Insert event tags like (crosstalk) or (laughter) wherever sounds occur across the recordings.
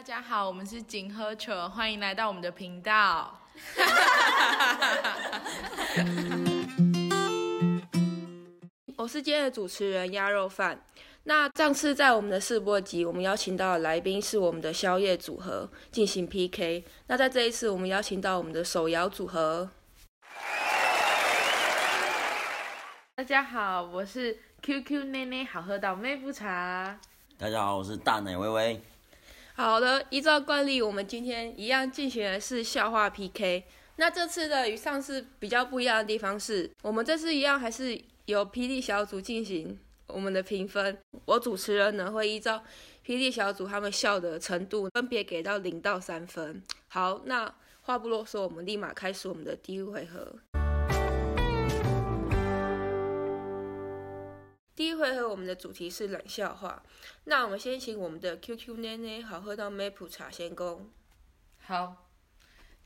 大家好，我们是景喝球，欢迎来到我们的频道。(laughs) 我是今天的主持人鸭肉饭。那上次在我们的试播集，我们邀请到的来宾是我们的宵夜组合进行 PK。那在这一次，我们邀请到我们的手摇组合。大家好，我是 QQ 内内好喝到妹夫茶。大家好，我是大奶微微。好的，依照惯例，我们今天一样进行的是笑话 PK。那这次的与上次比较不一样的地方是，我们这次一样还是由霹雳小组进行我们的评分。我主持人呢会依照霹雳小组他们笑的程度，分别给到零到三分。好，那话不啰嗦，我们立马开始我们的第一回合。第一回合我们的主题是冷笑话，那我们先请我们的 QQ 奶奶好喝到梅普茶先攻。好，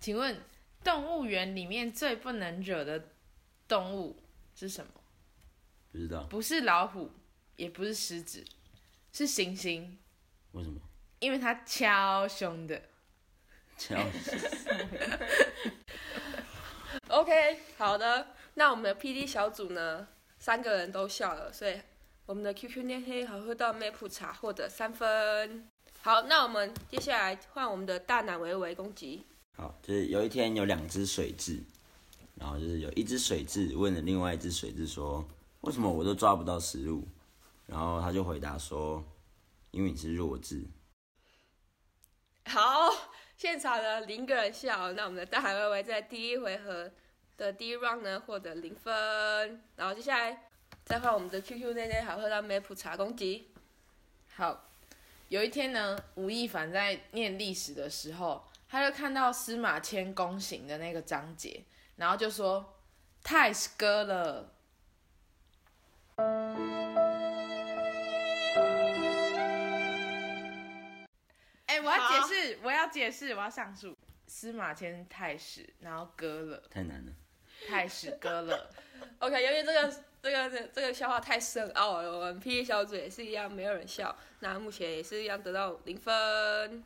请问动物园里面最不能惹的动物是什么？不知道。不是老虎，也不是狮子，是猩猩，为什么？因为它超凶的。敲 (laughs) OK，好的，那我们的 PD 小组呢，三个人都笑了，所以我们的 QQ 奶黑好喝到梅普茶获得三分。好，那我们接下来换我们的大奶维维攻击。好，就是有一天有两只水蛭，然后就是有一只水蛭问了另外一只水蛭说：“为什么我都抓不到食物？”然后他就回答说：“因为你是弱智。好，现场的零个人笑，那我们的大海微微在第一回合的第一 round 呢获得零分，然后接下来再换我们的 QQ 内内好喝到梅普茶攻击。好，有一天呢，吴亦凡在念历史的时候，他就看到司马迁宫刑的那个章节，然后就说太割了。哎、我要解释，我要解释，我要上诉。司马迁太史，然后割了”太难了，太史割了。OK，由于这个这个这这个笑话太深奥了，我们 P 小组也是一样，没有人笑。那目前也是一样得到零分。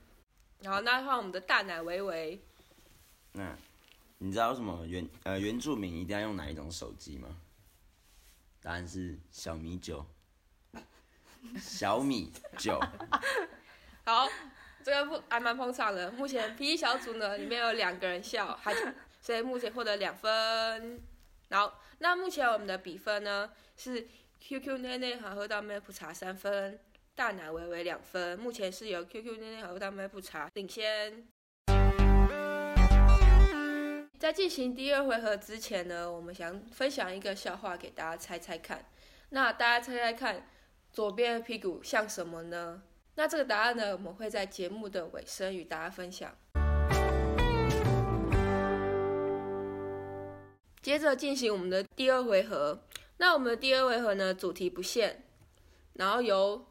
然后那换我们的大奶维维，那你知道为什么原呃原住民一定要用哪一种手机吗？答案是小米九。小米九，好，这个不还蛮捧场的。目前 P E 小组呢里面有两个人笑，还所以目前获得两分。好那目前我们的比分呢是 QQ 奶奶好喝到麦普茶三分，大奶维维两分。目前是由 QQ 奶奶好喝到麦普茶领先。在进行第二回合之前呢，我们想分享一个笑话给大家猜猜看。那大家猜猜看，左边的屁股像什么呢？那这个答案呢，我们会在节目的尾声与大家分享。接着进行我们的第二回合。那我们的第二回合呢，主题不限，然后由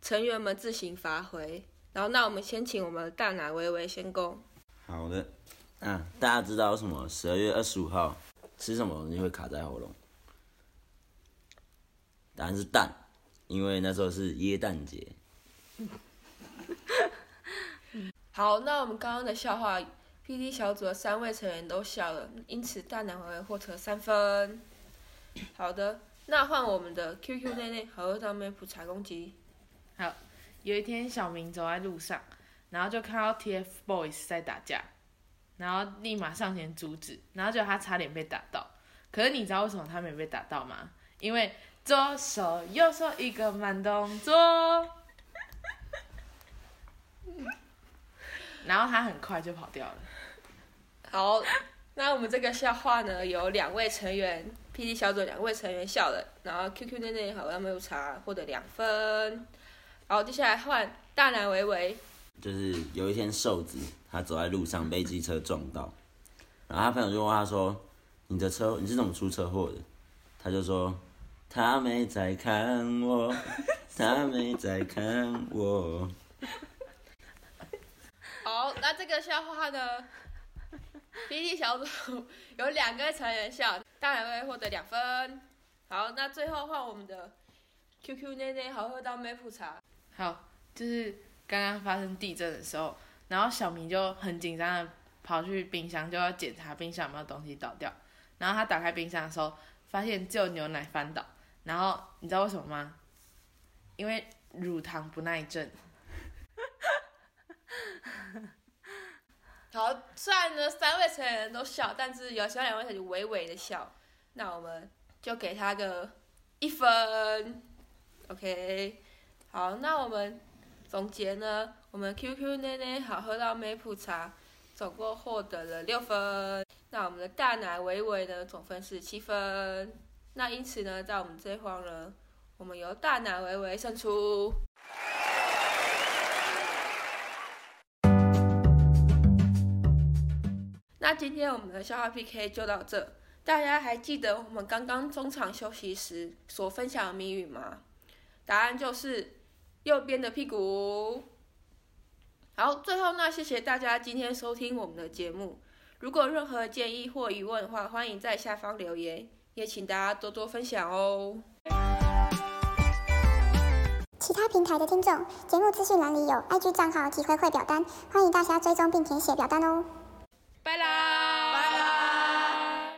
成员们自行发挥。然后，那我们先请我们的大奶微微先攻。好的。那大家知道为什么十二月二十五号吃什么东西会卡在喉咙？答案是蛋，因为那时候是耶诞节。(laughs) 好，那我们刚刚的笑话，PD 小组的三位成员都笑了，因此大奶微微获得三分。好的，那换我们的 QQ 内内好喝到梅普查攻击。好，有一天小明走在路上，然后就看到 TFBOYS 在打架，然后立马上前阻止，然后就他差点被打到。可是你知道为什么他没被打到吗？因为左手右手一个慢动作，(laughs) 然后他很快就跑掉了。好，那我们这个笑话呢，有两位成员，PD 小组两位成员笑了，然后 QQ 内内好喝到梅普茶获得两分。好，接下来换大男维维。就是有一天瘦子他走在路上被机车撞到，然后他朋友就问他说：“你的车你是怎么出车祸的？”他就说：“他没在看我，(laughs) 他没在看我。好，那这个笑话呢 (laughs) PT 小组有两个成员笑，大奶维维获得两分。好，那最后换我们的 QQ 内内好喝到梅普茶。好，就是刚刚发生地震的时候，然后小明就很紧张的跑去冰箱，就要检查冰箱有没有东西倒掉。然后他打开冰箱的时候，发现只有牛奶翻倒。然后你知道为什么吗？因为乳糖不耐症。好，虽然呢三位成年人都笑，但是有其他两位成员微微的笑，那我们就给他个一分，OK。好，那我们总结呢，我们 QQ 奶奶好喝到美普茶，总共获得了六分。那我们的大奶维维呢，总分是七分。那因此呢，在我们这一方呢，我们由大奶维维胜出。那今天我们的笑话 PK 就到这，大家还记得我们刚刚中场休息时所分享的谜语吗？答案就是右边的屁股。好，最后那谢谢大家今天收听我们的节目。如果有任何建议或疑问的话，欢迎在下方留言，也请大家多多分享哦。其他平台的听众，节目资讯栏里有 IG 账号及回馈表单，欢迎大家追踪并填写表单哦。拜啦。